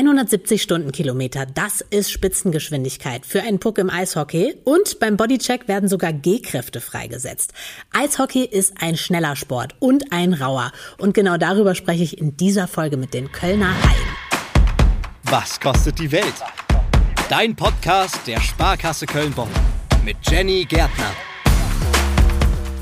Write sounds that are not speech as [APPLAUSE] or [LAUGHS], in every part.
170 Stundenkilometer, das ist Spitzengeschwindigkeit für einen Puck im Eishockey und beim Bodycheck werden sogar G-Kräfte freigesetzt. Eishockey ist ein schneller Sport und ein rauer und genau darüber spreche ich in dieser Folge mit den Kölner Haien. Was kostet die Welt? Dein Podcast der Sparkasse Köln-Bonn mit Jenny Gärtner.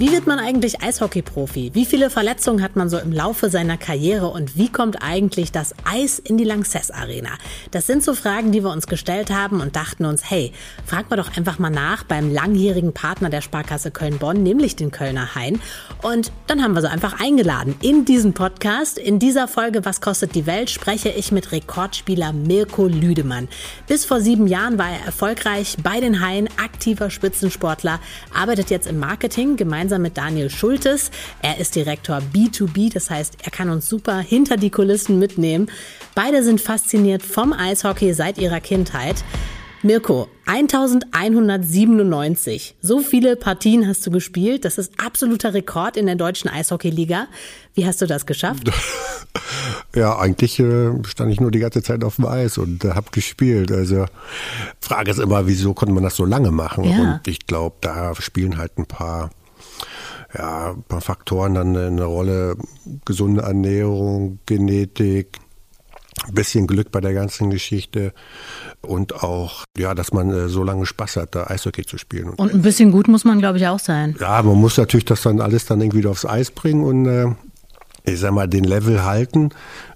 Wie wird man eigentlich Eishockey-Profi? Wie viele Verletzungen hat man so im Laufe seiner Karriere und wie kommt eigentlich das Eis in die Lanxess Arena? Das sind so Fragen, die wir uns gestellt haben und dachten uns, hey, fragen wir doch einfach mal nach beim langjährigen Partner der Sparkasse Köln-Bonn, nämlich den Kölner Hain. Und dann haben wir sie einfach eingeladen in diesen Podcast. In dieser Folge Was kostet die Welt spreche ich mit Rekordspieler Mirko Lüdemann. Bis vor sieben Jahren war er erfolgreich bei den Haien, aktiver Spitzensportler, arbeitet jetzt im Marketing gemeinsam gemeinsam mit Daniel Schultes. Er ist Direktor B2B, das heißt, er kann uns super hinter die Kulissen mitnehmen. Beide sind fasziniert vom Eishockey seit ihrer Kindheit. Mirko, 1197. So viele Partien hast du gespielt. Das ist absoluter Rekord in der deutschen Eishockeyliga. Wie hast du das geschafft? [LAUGHS] Ja, eigentlich äh, stand ich nur die ganze Zeit auf dem Eis und äh, habe gespielt. Also Frage ist immer, wieso konnte man das so lange machen? Ja. Und ich glaube, da spielen halt ein paar ja, ein paar Faktoren dann eine Rolle. Gesunde Ernährung, Genetik, ein bisschen Glück bei der ganzen Geschichte und auch, ja, dass man äh, so lange Spaß hat, da Eishockey zu spielen. Und ein bisschen gut muss man, glaube ich, auch sein. Ja, man muss natürlich das dann alles dann irgendwie aufs Eis bringen und äh, ich sag mal, den Level halten,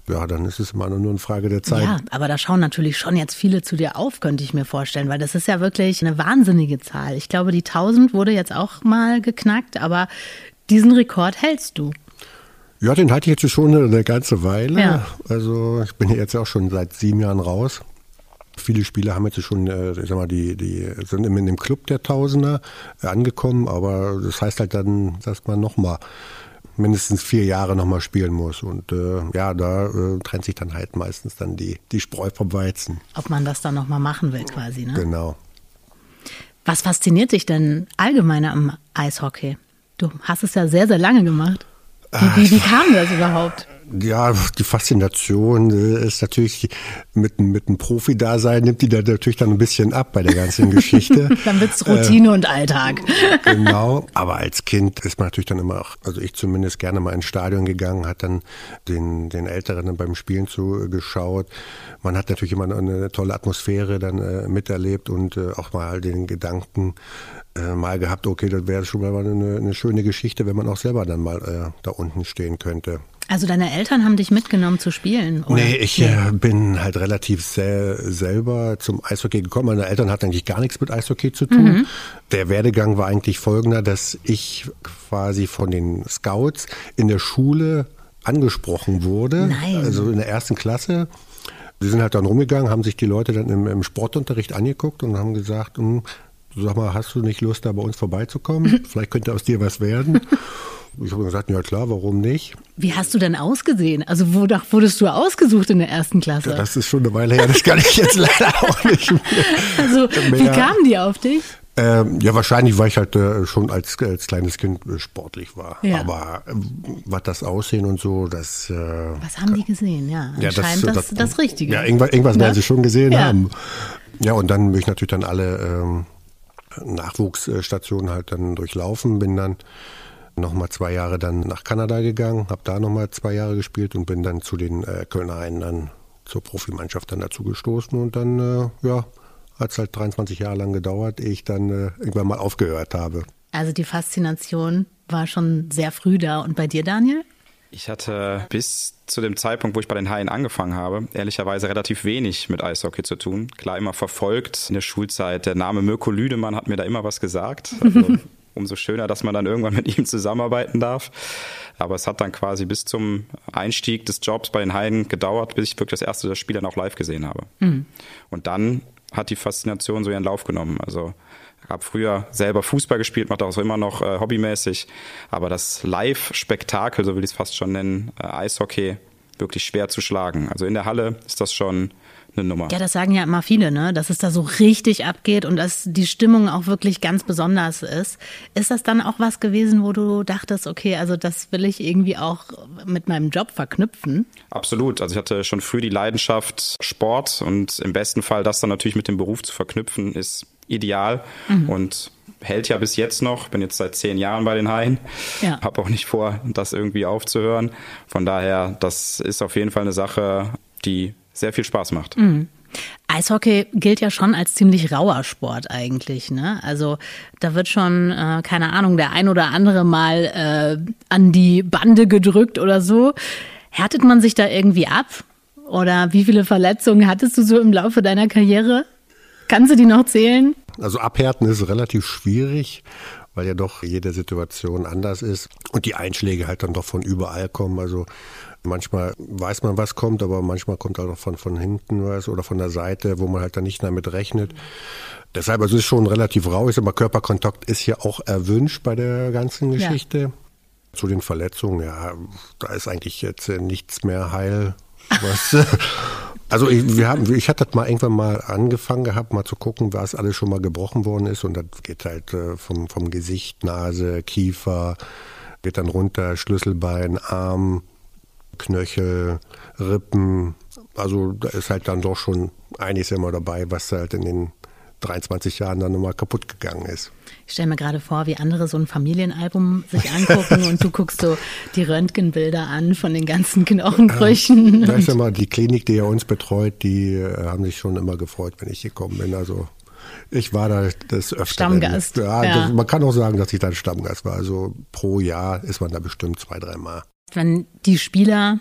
ja, dann ist es immer nur eine Frage der Zeit. Ja, aber da schauen natürlich schon jetzt viele zu dir auf, könnte ich mir vorstellen, weil das ist ja wirklich eine wahnsinnige Zahl. Ich glaube, die 1000 wurde jetzt auch mal geknackt, aber diesen Rekord hältst du. Ja, den halte ich jetzt schon eine ganze Weile. Ja. Also ich bin jetzt auch schon seit sieben Jahren raus. Viele Spieler haben jetzt schon, äh, ich sag mal, die, die sind in dem Club der Tausender angekommen, aber das heißt halt dann, dass man nochmal mindestens vier Jahre nochmal spielen muss. Und äh, ja, da äh, trennt sich dann halt meistens dann die, die Spreu vom Weizen. Ob man das dann nochmal machen will quasi, ne? Genau. Was fasziniert dich denn allgemein am Eishockey? Du hast es ja sehr, sehr lange gemacht. Wie, wie, wie kam das überhaupt? Ja, die Faszination äh, ist natürlich mit, mit einem Profi-Dasein nimmt die da natürlich dann ein bisschen ab bei der ganzen Geschichte. [LAUGHS] dann wird's Routine äh, und Alltag. [LAUGHS] genau, aber als Kind ist man natürlich dann immer auch, also ich zumindest gerne mal ins Stadion gegangen, hat dann den, den Älteren beim Spielen zugeschaut. Man hat natürlich immer eine tolle Atmosphäre dann äh, miterlebt und äh, auch mal den Gedanken äh, mal gehabt, okay, das wäre schon mal eine, eine, schöne Geschichte, wenn man auch selber dann mal äh, da unten stehen könnte. Also deine Eltern haben dich mitgenommen zu spielen? Oder? Nee, ich äh, bin halt relativ sehr selber zum Eishockey gekommen. Meine Eltern hatten eigentlich gar nichts mit Eishockey zu tun. Mhm. Der Werdegang war eigentlich folgender, dass ich quasi von den Scouts in der Schule angesprochen wurde. Nein. Also in der ersten Klasse. Sie sind halt dann rumgegangen, haben sich die Leute dann im, im Sportunterricht angeguckt und haben gesagt, hm, sag mal, hast du nicht Lust, da bei uns vorbeizukommen? [LAUGHS] Vielleicht könnte aus dir was werden. Ich habe gesagt, ja klar, warum nicht? Wie hast du denn ausgesehen? Also wonach wurdest du ausgesucht in der ersten Klasse? Ja, das ist schon eine Weile her, das kann ich jetzt [LAUGHS] leider auch nicht mehr. Also mehr. wie kamen die auf dich? Ähm, ja, wahrscheinlich, weil ich halt äh, schon als, als kleines Kind äh, sportlich war. Ja. Aber äh, was das Aussehen und so, das. Äh, was haben die gesehen? Ja, ja anscheinend das, das, das, das Richtige. Ja, irgendwas, irgendwas werden sie schon gesehen ja. haben. Ja, und dann bin ich natürlich dann alle ähm, Nachwuchsstationen halt dann durchlaufen, bin dann nochmal zwei Jahre dann nach Kanada gegangen, habe da nochmal zwei Jahre gespielt und bin dann zu den äh, Kölner Haien dann zur Profimannschaft dann dazu gestoßen und dann, äh, ja, hat es halt 23 Jahre lang gedauert, ehe ich dann äh, irgendwann mal aufgehört habe. Also die Faszination war schon sehr früh da. Und bei dir, Daniel? Ich hatte bis zu dem Zeitpunkt, wo ich bei den Haien angefangen habe, ehrlicherweise relativ wenig mit Eishockey zu tun. Klar, immer verfolgt in der Schulzeit. Der Name Mirko Lüdemann hat mir da immer was gesagt. Also [LAUGHS] umso schöner, dass man dann irgendwann mit ihm zusammenarbeiten darf. Aber es hat dann quasi bis zum Einstieg des Jobs bei den Heiden gedauert, bis ich wirklich das erste Spiel dann auch live gesehen habe. Mhm. Und dann hat die Faszination so ihren Lauf genommen. Also ich habe früher selber Fußball gespielt, mache das auch immer noch äh, hobbymäßig. Aber das Live-Spektakel, so will ich es fast schon nennen, äh, Eishockey, wirklich schwer zu schlagen. Also in der Halle ist das schon eine Nummer. Ja, das sagen ja immer viele, ne? dass es da so richtig abgeht und dass die Stimmung auch wirklich ganz besonders ist. Ist das dann auch was gewesen, wo du dachtest, okay, also das will ich irgendwie auch mit meinem Job verknüpfen? Absolut. Also ich hatte schon früh die Leidenschaft Sport und im besten Fall das dann natürlich mit dem Beruf zu verknüpfen, ist ideal mhm. und hält ja bis jetzt noch. Bin jetzt seit zehn Jahren bei den Haien. Ja. Habe auch nicht vor, das irgendwie aufzuhören. Von daher, das ist auf jeden Fall eine Sache, die sehr viel Spaß macht. Mhm. Eishockey gilt ja schon als ziemlich rauer Sport eigentlich. Ne? Also da wird schon, äh, keine Ahnung, der ein oder andere mal äh, an die Bande gedrückt oder so. Härtet man sich da irgendwie ab? Oder wie viele Verletzungen hattest du so im Laufe deiner Karriere? Kannst du die noch zählen? Also abhärten ist relativ schwierig, weil ja doch jede Situation anders ist und die Einschläge halt dann doch von überall kommen. Also Manchmal weiß man, was kommt, aber manchmal kommt auch von, von hinten was oder von der Seite, wo man halt dann nicht damit rechnet. Deshalb, also es ist schon relativ rau, ist aber Körperkontakt ist ja auch erwünscht bei der ganzen Geschichte. Ja. Zu den Verletzungen, ja, da ist eigentlich jetzt nichts mehr heil. Was, [LAUGHS] also ich, wir haben, ich hatte das mal irgendwann mal angefangen gehabt, mal zu gucken, was alles schon mal gebrochen worden ist. Und das geht halt äh, vom, vom Gesicht, Nase, Kiefer, geht dann runter, Schlüsselbein, Arm, Knöchel, Rippen. Also da ist halt dann doch schon einiges immer dabei, was halt in den 23 Jahren dann nochmal kaputt gegangen ist. Ich stelle mir gerade vor, wie andere so ein Familienalbum sich angucken [LAUGHS] und du guckst so die Röntgenbilder an von den ganzen Knochenbrüchen. Äh, da ist ja mal die Klinik, die ja uns betreut, die äh, haben sich schon immer gefreut, wenn ich gekommen bin. Also ich war da das öfter. Stammgast. Ja, ja. Das, man kann auch sagen, dass ich da ein Stammgast war. Also pro Jahr ist man da bestimmt zwei, drei Mal. Wenn die Spieler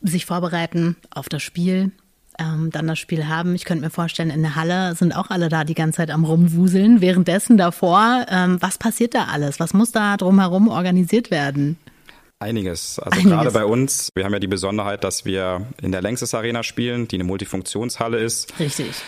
sich vorbereiten auf das Spiel, ähm, dann das Spiel haben. Ich könnte mir vorstellen, in der Halle sind auch alle da die ganze Zeit am Rumwuseln. Währenddessen davor, ähm, was passiert da alles? Was muss da drumherum organisiert werden? Einiges. Also Einiges. gerade bei uns, wir haben ja die Besonderheit, dass wir in der Längstes Arena spielen, die eine Multifunktionshalle ist. Richtig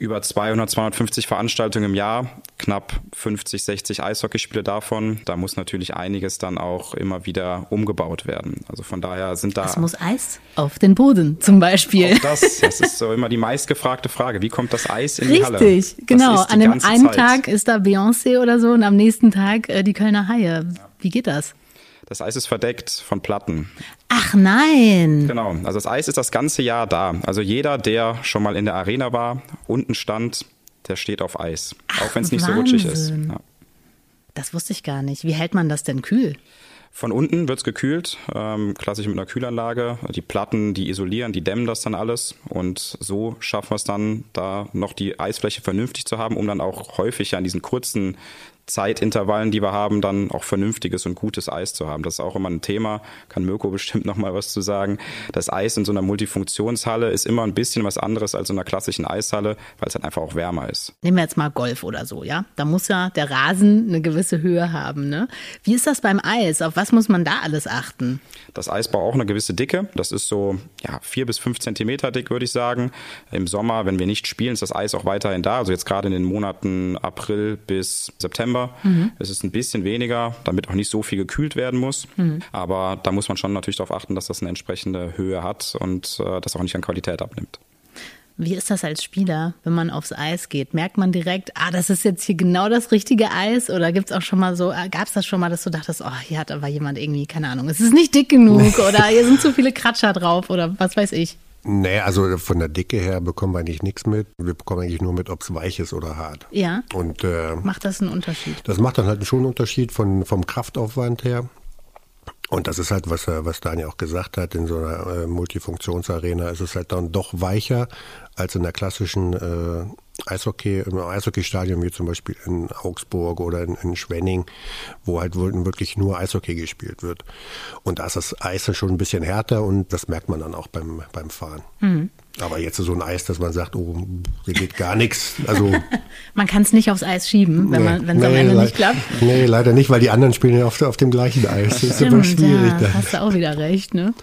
über 200, 250 Veranstaltungen im Jahr, knapp 50, 60 Eishockeyspiele davon. Da muss natürlich einiges dann auch immer wieder umgebaut werden. Also von daher sind da. Es muss Eis auf den Boden zum Beispiel. Das, das ist so immer die meistgefragte Frage. Wie kommt das Eis in Richtig, die Halle? Richtig, genau. An dem einen Zeit. Tag ist da Beyoncé oder so und am nächsten Tag äh, die Kölner Haie. Wie geht das? Das Eis ist verdeckt von Platten. Ach nein. Genau, also das Eis ist das ganze Jahr da. Also jeder, der schon mal in der Arena war, unten stand, der steht auf Eis. Ach, auch wenn es nicht so rutschig ist. Ja. Das wusste ich gar nicht. Wie hält man das denn kühl? Von unten wird es gekühlt, ähm, klassisch mit einer Kühlanlage. Die Platten, die isolieren, die dämmen das dann alles. Und so schaffen wir es dann, da noch die Eisfläche vernünftig zu haben, um dann auch häufig ja in diesen kurzen Zeitintervallen, die wir haben, dann auch vernünftiges und gutes Eis zu haben. Das ist auch immer ein Thema, kann Mirko [LAUGHS] bestimmt noch mal was zu sagen. Das Eis in so einer Multifunktionshalle ist immer ein bisschen was anderes als in einer klassischen Eishalle, weil es halt einfach auch wärmer ist. Nehmen wir jetzt mal Golf oder so, ja? Da muss ja der Rasen eine gewisse Höhe haben, ne? Wie ist das beim Eis? Auf was muss man da alles achten? Das Eis braucht auch eine gewisse Dicke. Das ist so ja, vier bis fünf Zentimeter dick, würde ich sagen. Im Sommer, wenn wir nicht spielen, ist das Eis auch weiterhin da. Also jetzt gerade in den Monaten April bis September. Mhm. Es ist ein bisschen weniger, damit auch nicht so viel gekühlt werden muss. Mhm. Aber da muss man schon natürlich darauf achten, dass das eine entsprechende Höhe hat und äh, das auch nicht an Qualität abnimmt. Wie ist das als Spieler, wenn man aufs Eis geht? Merkt man direkt, ah, das ist jetzt hier genau das richtige Eis? Oder gibt es auch schon mal so, äh, gab es das schon mal, dass du dachtest, oh, hier hat aber jemand irgendwie, keine Ahnung, es ist nicht dick genug [LAUGHS] oder hier sind zu viele Kratscher drauf oder was weiß ich? Nee, also von der Dicke her bekommen wir eigentlich nichts mit. Wir bekommen eigentlich nur mit, ob es weich ist oder hart. Ja. Und äh, macht das einen Unterschied? Das macht dann halt schon einen Unterschied von, vom Kraftaufwand her. Und das ist halt, was, was Daniel auch gesagt hat, in so einer äh, Multifunktionsarena ist es halt dann doch weicher als in der klassischen äh, Eishockey, im Eishockeystadion wie zum Beispiel in Augsburg oder in, in Schwenning, wo halt wirklich nur Eishockey gespielt wird. Und da ist das Eis dann schon ein bisschen härter und das merkt man dann auch beim, beim Fahren. Mhm. Aber jetzt so ein Eis, dass man sagt, oh, hier geht gar nichts. Also [LAUGHS] man kann es nicht aufs Eis schieben, wenn es nee, am Ende nicht klappt. Nee, leider nicht, weil die anderen spielen ja auf, auf dem gleichen Eis. Das ist immer schwierig. Ja, hast du auch wieder recht, ne?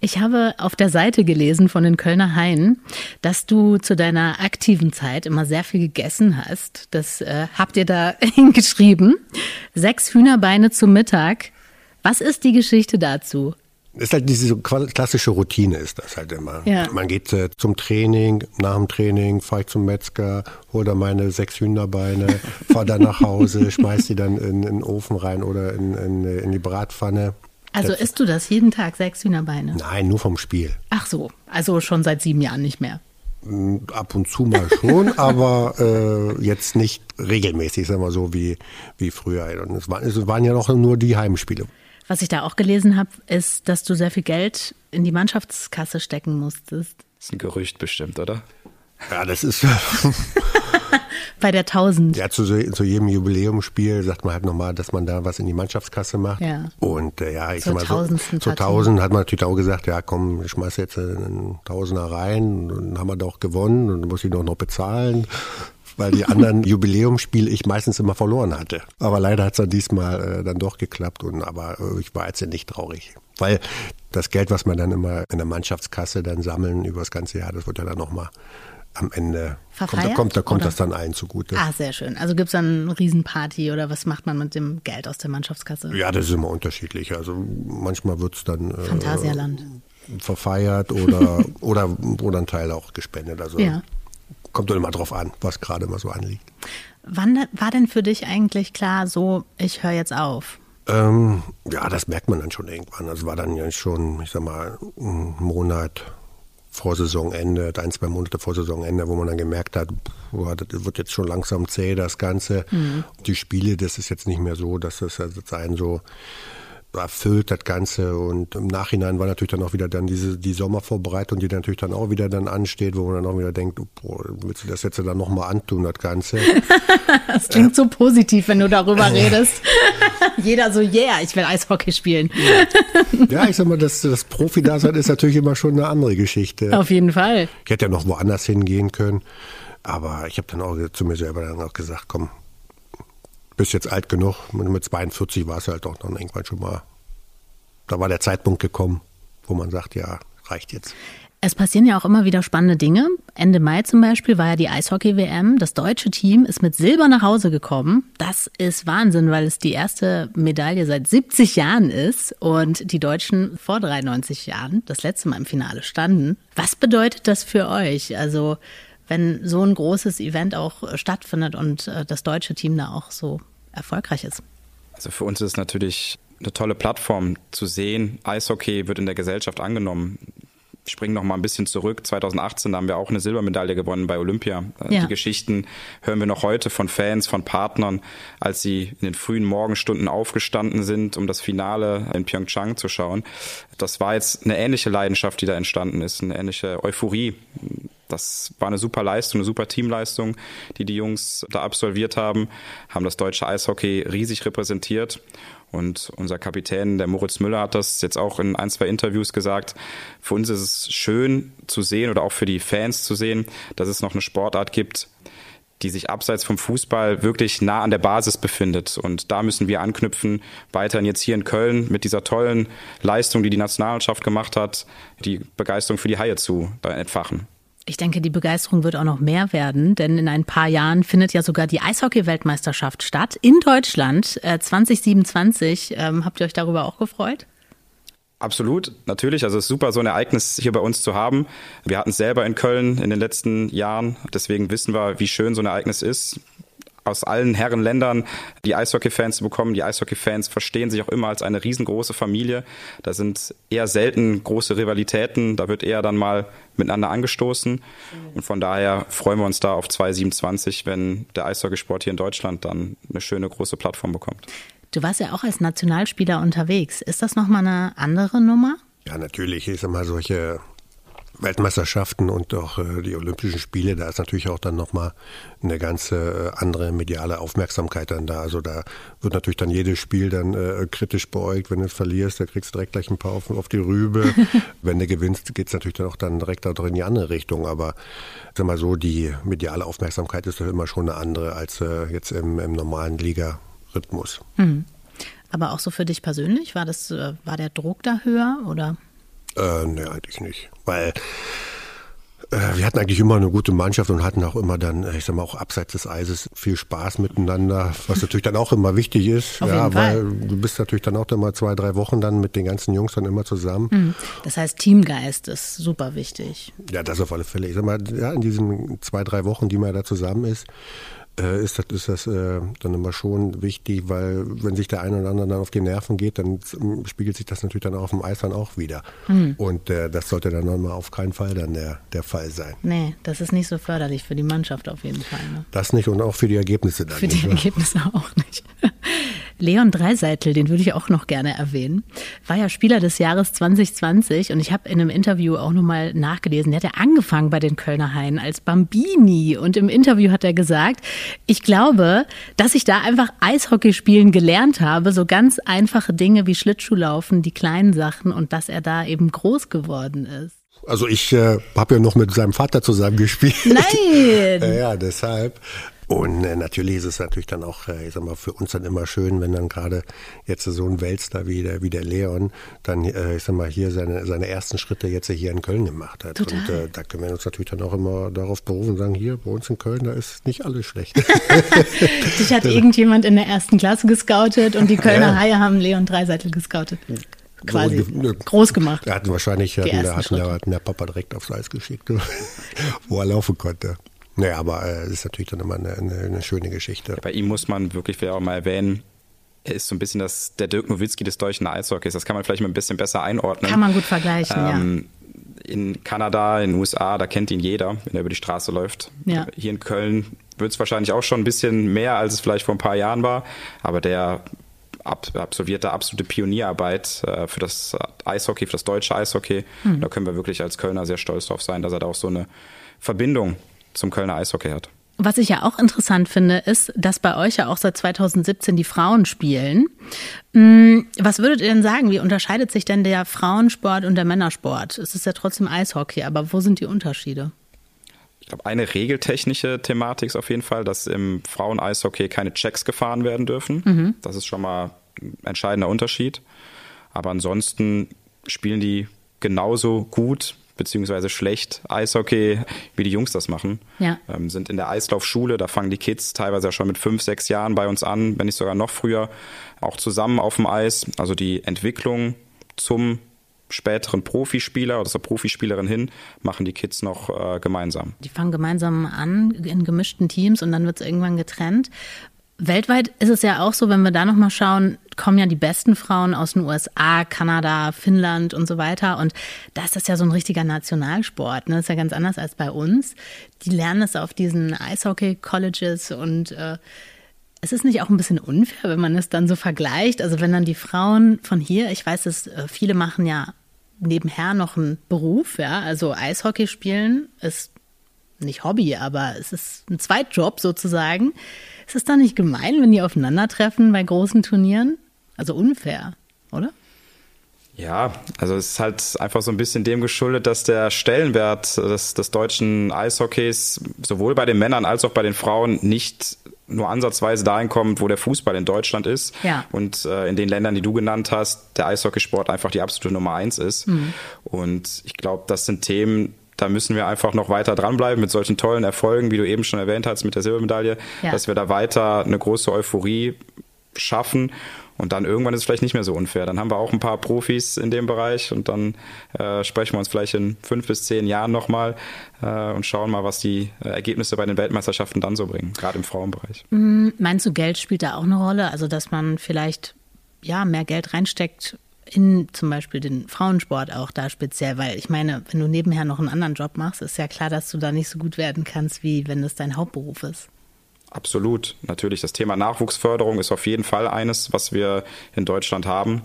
Ich habe auf der Seite gelesen von den Kölner Haien, dass du zu deiner aktiven Zeit immer sehr viel gegessen hast. Das äh, habt ihr da [LAUGHS] hingeschrieben. Sechs Hühnerbeine zum Mittag. Was ist die Geschichte dazu? Ist halt diese klassische Routine ist das halt immer. Ja. Man geht äh, zum Training, nach dem Training fahre ich zum Metzger, hole da meine sechs Hühnerbeine, fahre dann nach Hause, [LAUGHS] schmeiß die dann in, in den Ofen rein oder in, in, in die Bratpfanne. Also isst du das jeden Tag, sechs Hühnerbeine? Nein, nur vom Spiel. Ach so, also schon seit sieben Jahren nicht mehr. Ab und zu mal schon, [LAUGHS] aber äh, jetzt nicht regelmäßig, sagen wir so, wie, wie früher. Und es, war, es waren ja noch nur die Heimspiele. Was ich da auch gelesen habe, ist, dass du sehr viel Geld in die Mannschaftskasse stecken musstest. Das ist ein Gerücht bestimmt, oder? Ja, das ist [LAUGHS] Bei der 1000. ja zu, zu jedem Jubiläumsspiel sagt man halt nochmal, dass man da was in die Mannschaftskasse macht. Ja. Und äh, ja, ich Zur sag mal so, zur Partie. 1000 hat man natürlich auch gesagt, ja komm, ich schmeiß jetzt einen Tausender rein, und dann haben wir doch gewonnen und muss ich doch noch bezahlen. Weil die anderen [LAUGHS] Jubiläumsspiele ich meistens immer verloren hatte. Aber leider hat es dann diesmal äh, dann doch geklappt. Und aber äh, ich war jetzt nicht traurig. Weil das Geld, was man dann immer in der Mannschaftskasse dann sammeln über das ganze Jahr, das wird ja dann nochmal am Ende kommt, da Verfeiert, kommt, da kommt das dann allen zugute. Ah, sehr schön. Also gibt es dann eine Riesenparty oder was macht man mit dem Geld aus der Mannschaftskasse? Ja, das ist immer unterschiedlich. Also manchmal wird's dann äh, Phantasialand. verfeiert oder, [LAUGHS] oder, oder ein Teil auch gespendet. Also Ja. kommt doch immer drauf an, was gerade mal so anliegt. Wann war denn für dich eigentlich klar, so, ich höre jetzt auf? Ähm, ja, das merkt man dann schon irgendwann. Also war dann ja schon, ich sag mal, ein Monat vor Saisonende, ein, zwei Monate vor Saisonende, wo man dann gemerkt hat, boah, das wird jetzt schon langsam zäh, das Ganze. Die Spiele, das ist jetzt nicht mehr so, dass das jetzt einen so erfüllt, das Ganze. Und im Nachhinein war natürlich dann auch wieder dann diese, die Sommervorbereitung, die natürlich dann auch wieder dann ansteht, wo man dann auch wieder denkt, boah, willst du das jetzt dann nochmal antun, das Ganze? [LAUGHS] Das klingt so positiv, wenn du darüber redest. [LAUGHS] Jeder so, yeah, ich will Eishockey spielen. ja, ich sag mal, [LAUGHS] das, das Profi-Dasein ist natürlich immer schon eine andere Geschichte. Auf jeden Fall. Ich hätte ja noch woanders hingehen können. Aber ich habe dann auch zu mir selber dann auch gesagt, komm, bist jetzt alt genug. Mit mit 42 war es halt auch dann irgendwann schon mal. Da war der Zeitpunkt gekommen, wo man sagt, ja, reicht jetzt. Es passieren ja auch immer wieder spannende Dinge. Ende Mai zum Beispiel war ja die Eishockey-WM. Das deutsche Team ist mit Silber nach Hause gekommen. Das ist Wahnsinn, weil es die erste Medaille seit 70 Jahren ist und die Deutschen vor 93 Jahren das letzte Mal im Finale standen. Was bedeutet das für euch? Also, wenn so ein großes Event auch stattfindet und äh, das deutsche Team da auch so erfolgreich ist. Also für uns ist es natürlich eine tolle Plattform zu sehen. Eishockey wird in der Gesellschaft angenommen. Ich springe noch mal ein bisschen zurück. 2018 haben wir auch eine Silbermedaille gewonnen bei Olympia. Äh, Ja. Die Geschichten hören wir noch heute von Fans, von Partnern, als sie in den frühen Morgenstunden aufgestanden sind, um das Finale in Pyeongchang zu schauen. Das war jetzt eine ähnliche Leidenschaft, die da entstanden ist, eine ähnliche Euphorie. Das war eine super Leistung, eine super Teamleistung, die die Jungs da absolviert haben, haben das deutsche Eishockey riesig repräsentiert. Und unser Kapitän, der Moritz Müller, hat das jetzt auch in ein, zwei Interviews gesagt. Für uns ist es schön zu sehen oder auch für die Fans zu sehen, dass es noch eine Sportart gibt, die sich abseits vom Fußball wirklich nah an der Basis befindet. Und da müssen wir anknüpfen, weiterhin jetzt hier in Köln mit dieser tollen Leistung, die die Nationalmannschaft gemacht hat, die Begeisterung für die Haie zu entfachen. Ich denke, die Begeisterung wird auch noch mehr werden, denn in ein paar Jahren findet ja sogar die Eishockey-Weltmeisterschaft statt in Deutschland äh, 2027. Ähm, habt ihr euch darüber auch gefreut? Absolut, natürlich. Also es ist super, so ein Ereignis hier bei uns zu haben. Wir hatten es selber in Köln in den letzten Jahren. Deswegen wissen wir, wie schön so ein Ereignis ist. Aus allen Herrenländern die Eishockey-Fans zu bekommen. Die Eishockey-Fans verstehen sich auch immer als eine riesengroße Familie. Da sind eher selten große Rivalitäten. Da wird eher dann mal miteinander angestoßen. Und von daher freuen wir uns da auf 2027, wenn der Eishockeysport hier in Deutschland dann eine schöne große Plattform bekommt. Du warst ja auch als Nationalspieler unterwegs. Ist das nochmal eine andere Nummer? Ja, natürlich. Ich sag mal, solche Weltmeisterschaften und auch äh, die Olympischen Spiele, da ist natürlich auch dann nochmal eine ganze äh, andere mediale Aufmerksamkeit dann da. Also da wird natürlich dann jedes Spiel dann äh, kritisch beäugt. Wenn du es verlierst, da kriegst du direkt gleich ein paar auf, auf die Rübe. [LAUGHS] Wenn du gewinnst, geht es natürlich dann auch dann direkt auch in die andere Richtung. Aber sag mal so, die mediale Aufmerksamkeit ist doch immer schon eine andere als äh, jetzt im, im normalen Liga-Rhythmus. Aber auch so für dich persönlich? War, das, äh, war der Druck da höher oder? Äh, nee, eigentlich nicht. Weil Äh, wir hatten eigentlich immer eine gute Mannschaft und hatten auch immer dann, äh, ich sag mal, auch abseits des Eises viel Spaß miteinander, was natürlich dann auch immer wichtig ist. Auf ja, weil du bist natürlich dann auch dann mal zwei, drei Wochen dann mit den ganzen Jungs dann immer zusammen. Hm. Das heißt, Teamgeist ist super wichtig. Ja, das auf alle Fälle. Ich sag mal, ja, in diesen zwei, drei Wochen, die man da zusammen ist, äh, ist das, ist das äh, dann immer schon wichtig, weil wenn sich der eine oder andere dann auf die Nerven geht, dann spiegelt sich das natürlich dann auch auf dem Eis dann auch wieder. Hm. Und äh, das sollte dann nochmal auf keinen Fall dann der, der Fall sein. Nee, das ist nicht so förderlich für die Mannschaft auf jeden Fall. Ne? Das nicht und auch für die Ergebnisse dann. Für die nicht, wa? Ergebnisse [LAUGHS] auch nicht. Leon Dreiseitel, den würde ich auch noch gerne erwähnen, war ja Spieler des Jahres 2020 und ich habe in einem Interview auch nochmal nachgelesen, der hat ja angefangen bei den Kölner Haien als Bambini und im Interview hat er gesagt, ich glaube, dass ich da einfach Eishockey spielen gelernt habe, so ganz einfache Dinge wie Schlittschuhlaufen, die kleinen Sachen und dass er da eben groß geworden ist. Also ich äh, habe ja noch mit seinem Vater zusammen gespielt. Nein! [LAUGHS] ja, ja, deshalb. Und äh, natürlich ist es natürlich dann auch, äh, ich sag mal, für uns dann immer schön, wenn dann gerade jetzt so ein Weltstar wie der, wie der Leon dann, äh, ich sag mal, hier seine, seine ersten Schritte jetzt hier in Köln gemacht hat. Total. Und äh, da können wir uns natürlich dann auch immer darauf berufen und sagen, hier bei uns in Köln, da ist nicht alles schlecht. [LAUGHS] Dich hat [LAUGHS] irgendjemand in der ersten Klasse gescoutet und die Kölner Ja. Haie haben Leon Dreiseitel gescoutet. Quasi So, groß gemacht. Wir hatten wahrscheinlich, hatten, der, hatten, Schritte. hatten der Papa direkt aufs Eis geschickt, [LAUGHS] wo er laufen konnte. Naja, aber äh, es ist natürlich dann immer eine, eine, eine schöne Geschichte. Bei ihm muss man wirklich vielleicht auch mal erwähnen, er ist so ein bisschen das, der Dirk Nowitzki des deutschen Eishockeys. Das kann man vielleicht mal ein bisschen besser einordnen. Kann man gut vergleichen, Ähm, In Kanada, in den USA, da kennt ihn jeder, wenn er über die Straße läuft. Ja. Hier in Köln wird es wahrscheinlich auch schon ein bisschen mehr, als es vielleicht vor ein paar Jahren war. Aber der ab, absolvierte absolute Pionierarbeit äh, für das Eishockey, für das deutsche Eishockey. Hm. Da können wir wirklich als Kölner sehr stolz drauf sein, dass er da auch so eine Verbindung zum Kölner Eishockey hat. Was ich ja auch interessant finde, ist, dass bei euch ja auch seit 2017 die Frauen spielen. Mm, Was würdet ihr denn sagen? Wie unterscheidet sich denn der Frauensport und der Männersport? Es ist ja trotzdem Eishockey, aber wo sind die Unterschiede? Ich glaube, eine regeltechnische Thematik ist auf jeden Fall, dass im Frauen-Eishockey keine Checks gefahren werden dürfen. Das ist schon mal ein entscheidender Unterschied. Aber ansonsten spielen die genauso gut beziehungsweise schlecht Eishockey, wie die Jungs das machen. Ja. Ähm, sind in der Eislaufschule, da fangen die Kids teilweise ja schon mit fünf, sechs Jahren bei uns an, wenn nicht sogar noch früher, auch zusammen auf dem Eis. Also die Entwicklung zum späteren Profispieler oder zur Profispielerin hin, machen die Kids noch äh, gemeinsam. Die fangen gemeinsam an in gemischten Teams und dann wird es irgendwann getrennt. Weltweit ist es ja auch so, wenn wir da nochmal schauen, kommen ja die besten Frauen aus den USA, Kanada, Finnland und so weiter. Und da ist das ja so ein richtiger Nationalsport. Ne? Das ist ja ganz anders als bei uns. Die lernen es auf diesen Eishockey-Colleges und äh, es ist nicht auch ein bisschen unfair, wenn man es dann so vergleicht. Also wenn dann die Frauen von hier, ich weiß, dass äh, viele machen ja nebenher noch einen Beruf, ja, also Eishockey spielen ist nicht Hobby, aber es ist ein Zweitjob sozusagen. Ist es dann nicht gemein, wenn die aufeinandertreffen bei großen Turnieren? Also unfair, oder? Ja, also es ist halt einfach so ein bisschen dem geschuldet, dass der Stellenwert des, des deutschen Eishockeys sowohl bei den Männern als auch bei den Frauen nicht nur ansatzweise dahin kommt, wo der Fußball in Deutschland ist. Ja. Und äh, in den Ländern, die du genannt hast, der Eishockeysport einfach die absolute Nummer eins ist. Und ich glaube, das sind Themen, da müssen wir einfach noch weiter dranbleiben mit solchen tollen Erfolgen, wie du eben schon erwähnt hast mit der Silbermedaille, Ja. dass wir da weiter eine große Euphorie schaffen. Und dann irgendwann ist es vielleicht nicht mehr so unfair. Dann haben wir auch ein paar Profis in dem Bereich und dann äh, sprechen wir uns vielleicht in fünf bis zehn Jahren nochmal äh, und schauen mal, was die äh, Ergebnisse bei den Weltmeisterschaften dann so bringen, gerade im Frauenbereich. Meinst du, Geld spielt da auch eine Rolle? Also, dass man vielleicht ja mehr Geld reinsteckt in zum Beispiel den Frauensport auch da speziell, weil ich meine, wenn du nebenher noch einen anderen Job machst, ist ja klar, dass du da nicht so gut werden kannst, wie wenn es dein Hauptberuf ist. Absolut. Natürlich, das Thema Nachwuchsförderung ist auf jeden Fall eines, was wir in Deutschland haben.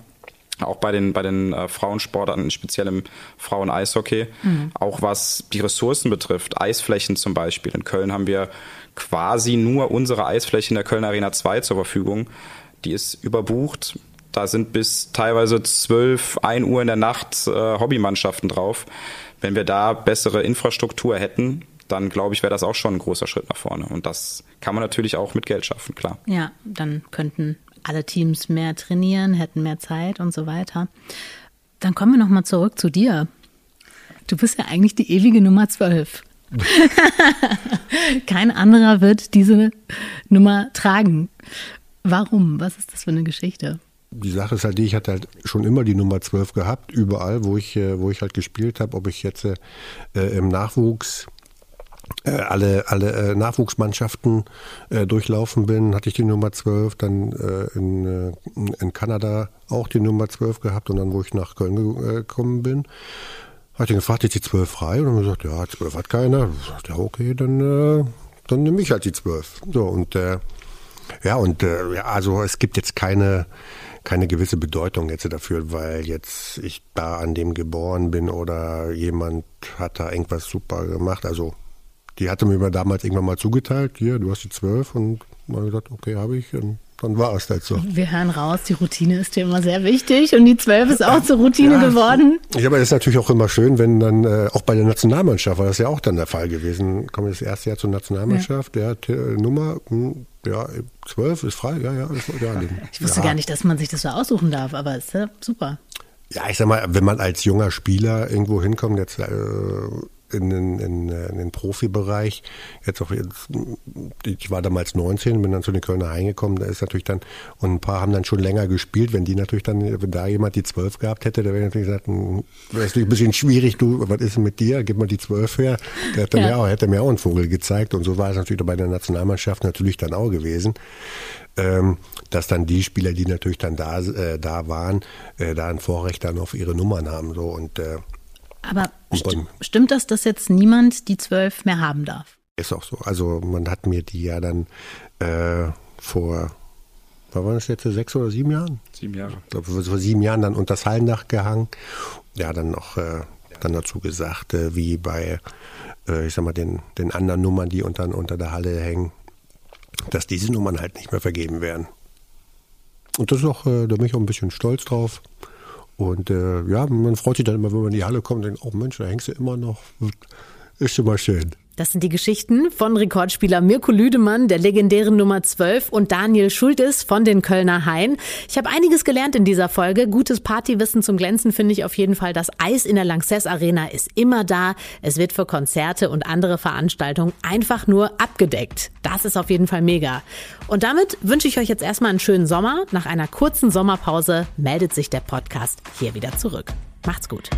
Auch bei den, bei den äh, Frauensportarten, speziell im Frauen-Eishockey. Auch was die Ressourcen betrifft, Eisflächen zum Beispiel. In Köln haben wir quasi nur unsere Eisfläche in der Köln Arena 2 zur Verfügung. Die ist überbucht. Da sind bis teilweise 12, 1 Uhr in der Nacht äh, Hobbymannschaften drauf. Wenn wir da bessere Infrastruktur hätten, dann glaube ich, wäre das auch schon ein großer Schritt nach vorne. Und das kann man natürlich auch mit Geld schaffen, klar. Ja, dann könnten alle Teams mehr trainieren, hätten mehr Zeit und so weiter. Dann kommen wir noch mal zurück zu dir. Du bist ja eigentlich die ewige Nummer 12. [LAUGHS] Kein anderer wird diese Nummer tragen. Warum? Was ist das für eine Geschichte? Die Sache ist halt die, ich hatte halt schon immer die Nummer 12 gehabt, überall, wo ich, äh, wo ich halt gespielt habe, ob ich jetzt äh, im Nachwuchs äh, alle, alle äh, Nachwuchsmannschaften äh, durchlaufen bin, hatte ich die Nummer 12, dann äh, in, äh, in Kanada auch die Nummer 12 gehabt und dann, wo ich nach Köln gekommen bin, habe ich gefragt, ist die 12 frei? Und dann gesagt, ja, 12 hat keiner. Ich ja, okay, dann, äh, dann nehme ich halt die 12. So, und äh, ja, und äh, ja, also es gibt jetzt keine, keine gewisse Bedeutung jetzt dafür, weil jetzt ich da an dem geboren bin oder jemand hat da irgendwas super gemacht. Also die hatte mir damals irgendwann mal zugeteilt, hier, du hast die 12 und man gesagt, okay, habe ich. Und dann war es halt so. Wir hören raus, die Routine ist dir immer sehr wichtig und die Zwölf ist auch zur Routine ja, geworden. Ja, aber es ist natürlich auch immer schön, wenn dann, äh, auch bei der Nationalmannschaft war das ja auch dann der Fall gewesen. Komme das erste Jahr zur Nationalmannschaft, ja. der hat äh, Nummer, hm, ja, zwölf ist frei, ja, ja. Ist, ja ich wusste ja. gar nicht, dass man sich das so aussuchen darf, aber ist ja super. Ja, ich sag mal, wenn man als junger Spieler irgendwo hinkommt, jetzt äh, in den, in, in den Profibereich. Jetzt auch jetzt, ich war damals 19, bin dann zu den Kölner reingekommen. Da ist natürlich dann, und ein paar haben dann schon länger gespielt. Wenn die natürlich dann, wenn da jemand die 12 gehabt hätte, da wäre natürlich gesagt, hm, wäre es ein bisschen schwierig, du, was ist denn mit dir? Gib mal die 12 her. Der hat ja. mir auch, hätte mir auch einen Vogel gezeigt. Und so war es natürlich bei der Nationalmannschaft natürlich dann auch gewesen. Ähm, dass dann die Spieler, die natürlich dann da, äh, da waren, äh, da ein Vorrecht dann auf ihre Nummern haben. So. Und äh, aber st stimmt das, dass jetzt niemand die zwölf mehr haben darf? Ist auch so. Also man hat mir die ja dann äh, vor, was war das jetzt, sechs oder sieben Jahren? Sieben Jahre. Ich glaube, vor sieben Jahren dann unter das Hallendach gehangen. Ja, dann noch äh, dann dazu gesagt, äh, wie bei, äh, ich sag mal, den, den anderen Nummern, die unter, unter der Halle hängen, dass diese Nummern halt nicht mehr vergeben werden. Und das ist auch, äh, da bin ich auch ein bisschen stolz drauf. Und äh, ja, man freut sich dann immer, wenn man in die Halle kommt und denkt, oh Mensch, da hängst du immer noch. Ist immer schön. Das sind die Geschichten von Rekordspieler Mirko Lüdemann, der legendären Nummer 12 und Daniel Schultes von den Kölner Hain. Ich habe einiges gelernt in dieser Folge. Gutes Partywissen zum Glänzen finde ich auf jeden Fall. Das Eis in der Lanxess Arena ist immer da. Es wird für Konzerte und andere Veranstaltungen einfach nur abgedeckt. Das ist auf jeden Fall mega. Und damit wünsche ich euch jetzt erstmal einen schönen Sommer. Nach einer kurzen Sommerpause meldet sich der Podcast hier wieder zurück. Macht's gut.